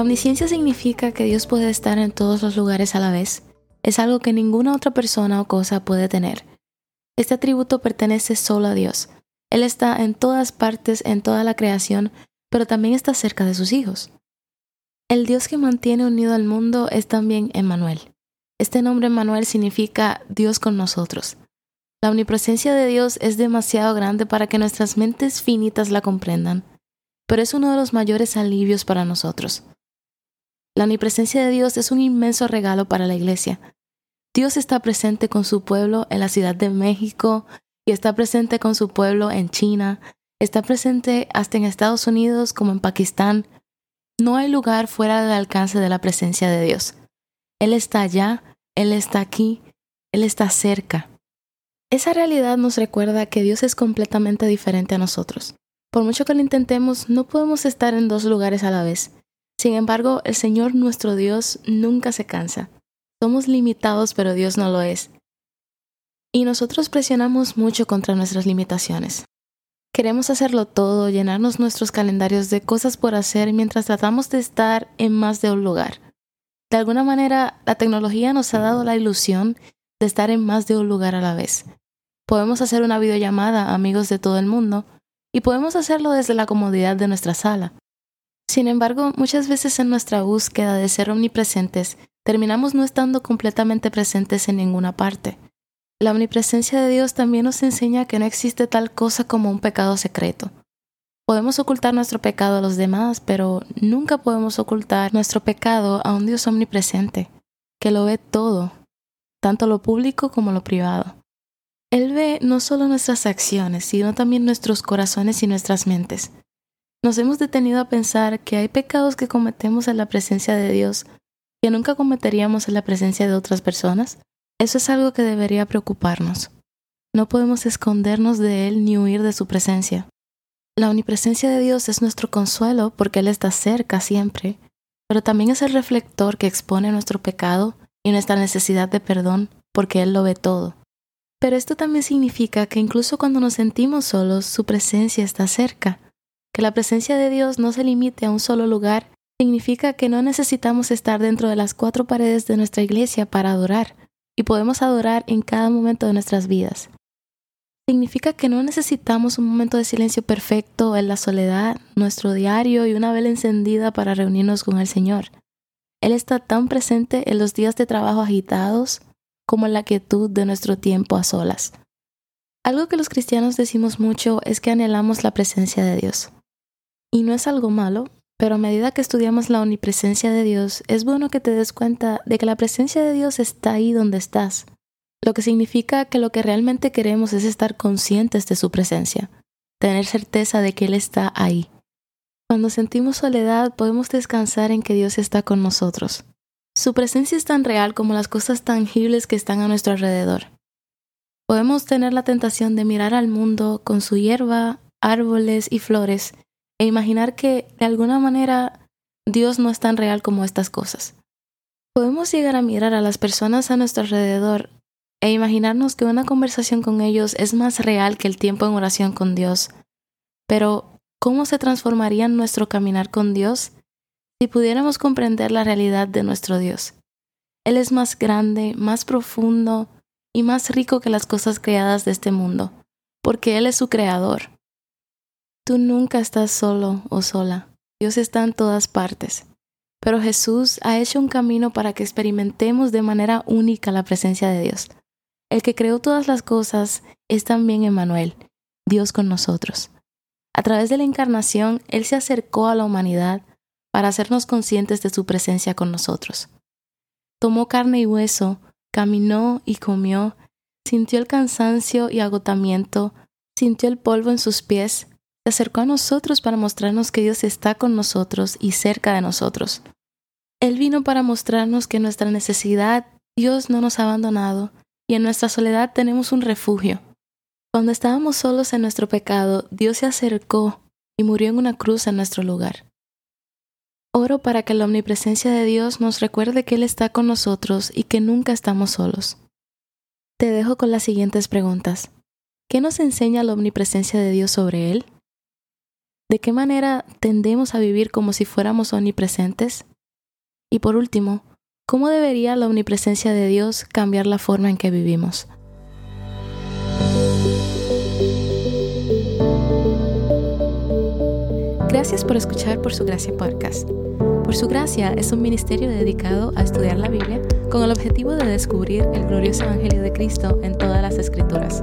La omnisciencia significa que Dios puede estar en todos los lugares a la vez. Es algo que ninguna otra persona o cosa puede tener. Este atributo pertenece solo a Dios. Él está en todas partes, en toda la creación, pero también está cerca de sus hijos. El Dios que mantiene unido al mundo es también Emmanuel. Este nombre Emmanuel significa Dios con nosotros. La omnipresencia de Dios es demasiado grande para que nuestras mentes finitas la comprendan, pero es uno de los mayores alivios para nosotros. La omnipresencia de Dios es un inmenso regalo para la iglesia. Dios está presente con su pueblo en la Ciudad de México y está presente con su pueblo en China, está presente hasta en Estados Unidos como en Pakistán. No hay lugar fuera del alcance de la presencia de Dios. Él está allá, Él está aquí, Él está cerca. Esa realidad nos recuerda que Dios es completamente diferente a nosotros. Por mucho que lo intentemos, no podemos estar en dos lugares a la vez. Sin embargo, el Señor nuestro Dios nunca se cansa. Somos limitados, pero Dios no lo es. Y nosotros presionamos mucho contra nuestras limitaciones. Queremos hacerlo todo, llenarnos nuestros calendarios de cosas por hacer mientras tratamos de estar en más de un lugar. De alguna manera, la tecnología nos ha dado la ilusión de estar en más de un lugar a la vez. Podemos hacer una videollamada a amigos de todo el mundo y podemos hacerlo desde la comodidad de nuestra sala. Sin embargo, muchas veces en nuestra búsqueda de ser omnipresentes, terminamos no estando completamente presentes en ninguna parte. La omnipresencia de Dios también nos enseña que no existe tal cosa como un pecado secreto. Podemos ocultar nuestro pecado a los demás, pero nunca podemos ocultar nuestro pecado a un Dios omnipresente, que lo ve todo, tanto lo público como lo privado. Él ve no solo nuestras acciones, sino también nuestros corazones y nuestras mentes. Nos hemos detenido a pensar que hay pecados que cometemos en la presencia de Dios que nunca cometeríamos en la presencia de otras personas. Eso es algo que debería preocuparnos. No podemos escondernos de Él ni huir de su presencia. La omnipresencia de Dios es nuestro consuelo porque Él está cerca siempre, pero también es el reflector que expone nuestro pecado y nuestra necesidad de perdón porque Él lo ve todo. Pero esto también significa que incluso cuando nos sentimos solos, su presencia está cerca que la presencia de Dios no se limite a un solo lugar significa que no necesitamos estar dentro de las cuatro paredes de nuestra iglesia para adorar, y podemos adorar en cada momento de nuestras vidas. Significa que no necesitamos un momento de silencio perfecto en la soledad, nuestro diario y una vela encendida para reunirnos con el Señor. Él está tan presente en los días de trabajo agitados como en la quietud de nuestro tiempo a solas. Algo que los cristianos decimos mucho es que anhelamos la presencia de Dios. Y no es algo malo, pero a medida que estudiamos la omnipresencia de Dios, es bueno que te des cuenta de que la presencia de Dios está ahí donde estás, lo que significa que lo que realmente queremos es estar conscientes de su presencia, tener certeza de que Él está ahí. Cuando sentimos soledad podemos descansar en que Dios está con nosotros. Su presencia es tan real como las cosas tangibles que están a nuestro alrededor. Podemos tener la tentación de mirar al mundo con su hierba, árboles y flores e imaginar que de alguna manera Dios no es tan real como estas cosas. Podemos llegar a mirar a las personas a nuestro alrededor e imaginarnos que una conversación con ellos es más real que el tiempo en oración con Dios. Pero, ¿cómo se transformaría nuestro caminar con Dios si pudiéramos comprender la realidad de nuestro Dios? Él es más grande, más profundo y más rico que las cosas creadas de este mundo, porque Él es su creador. Tú nunca estás solo o sola. Dios está en todas partes. Pero Jesús ha hecho un camino para que experimentemos de manera única la presencia de Dios. El que creó todas las cosas es también Emmanuel, Dios con nosotros. A través de la encarnación, Él se acercó a la humanidad para hacernos conscientes de su presencia con nosotros. Tomó carne y hueso, caminó y comió, sintió el cansancio y agotamiento, sintió el polvo en sus pies, acercó a nosotros para mostrarnos que Dios está con nosotros y cerca de nosotros. Él vino para mostrarnos que en nuestra necesidad Dios no nos ha abandonado y en nuestra soledad tenemos un refugio. Cuando estábamos solos en nuestro pecado, Dios se acercó y murió en una cruz en nuestro lugar. Oro para que la omnipresencia de Dios nos recuerde que Él está con nosotros y que nunca estamos solos. Te dejo con las siguientes preguntas. ¿Qué nos enseña la omnipresencia de Dios sobre Él? ¿De qué manera tendemos a vivir como si fuéramos omnipresentes? Y por último, ¿cómo debería la omnipresencia de Dios cambiar la forma en que vivimos? Gracias por escuchar Por Su Gracia Podcast. Por Su Gracia es un ministerio dedicado a estudiar la Biblia con el objetivo de descubrir el glorioso Evangelio de Cristo en todas las Escrituras.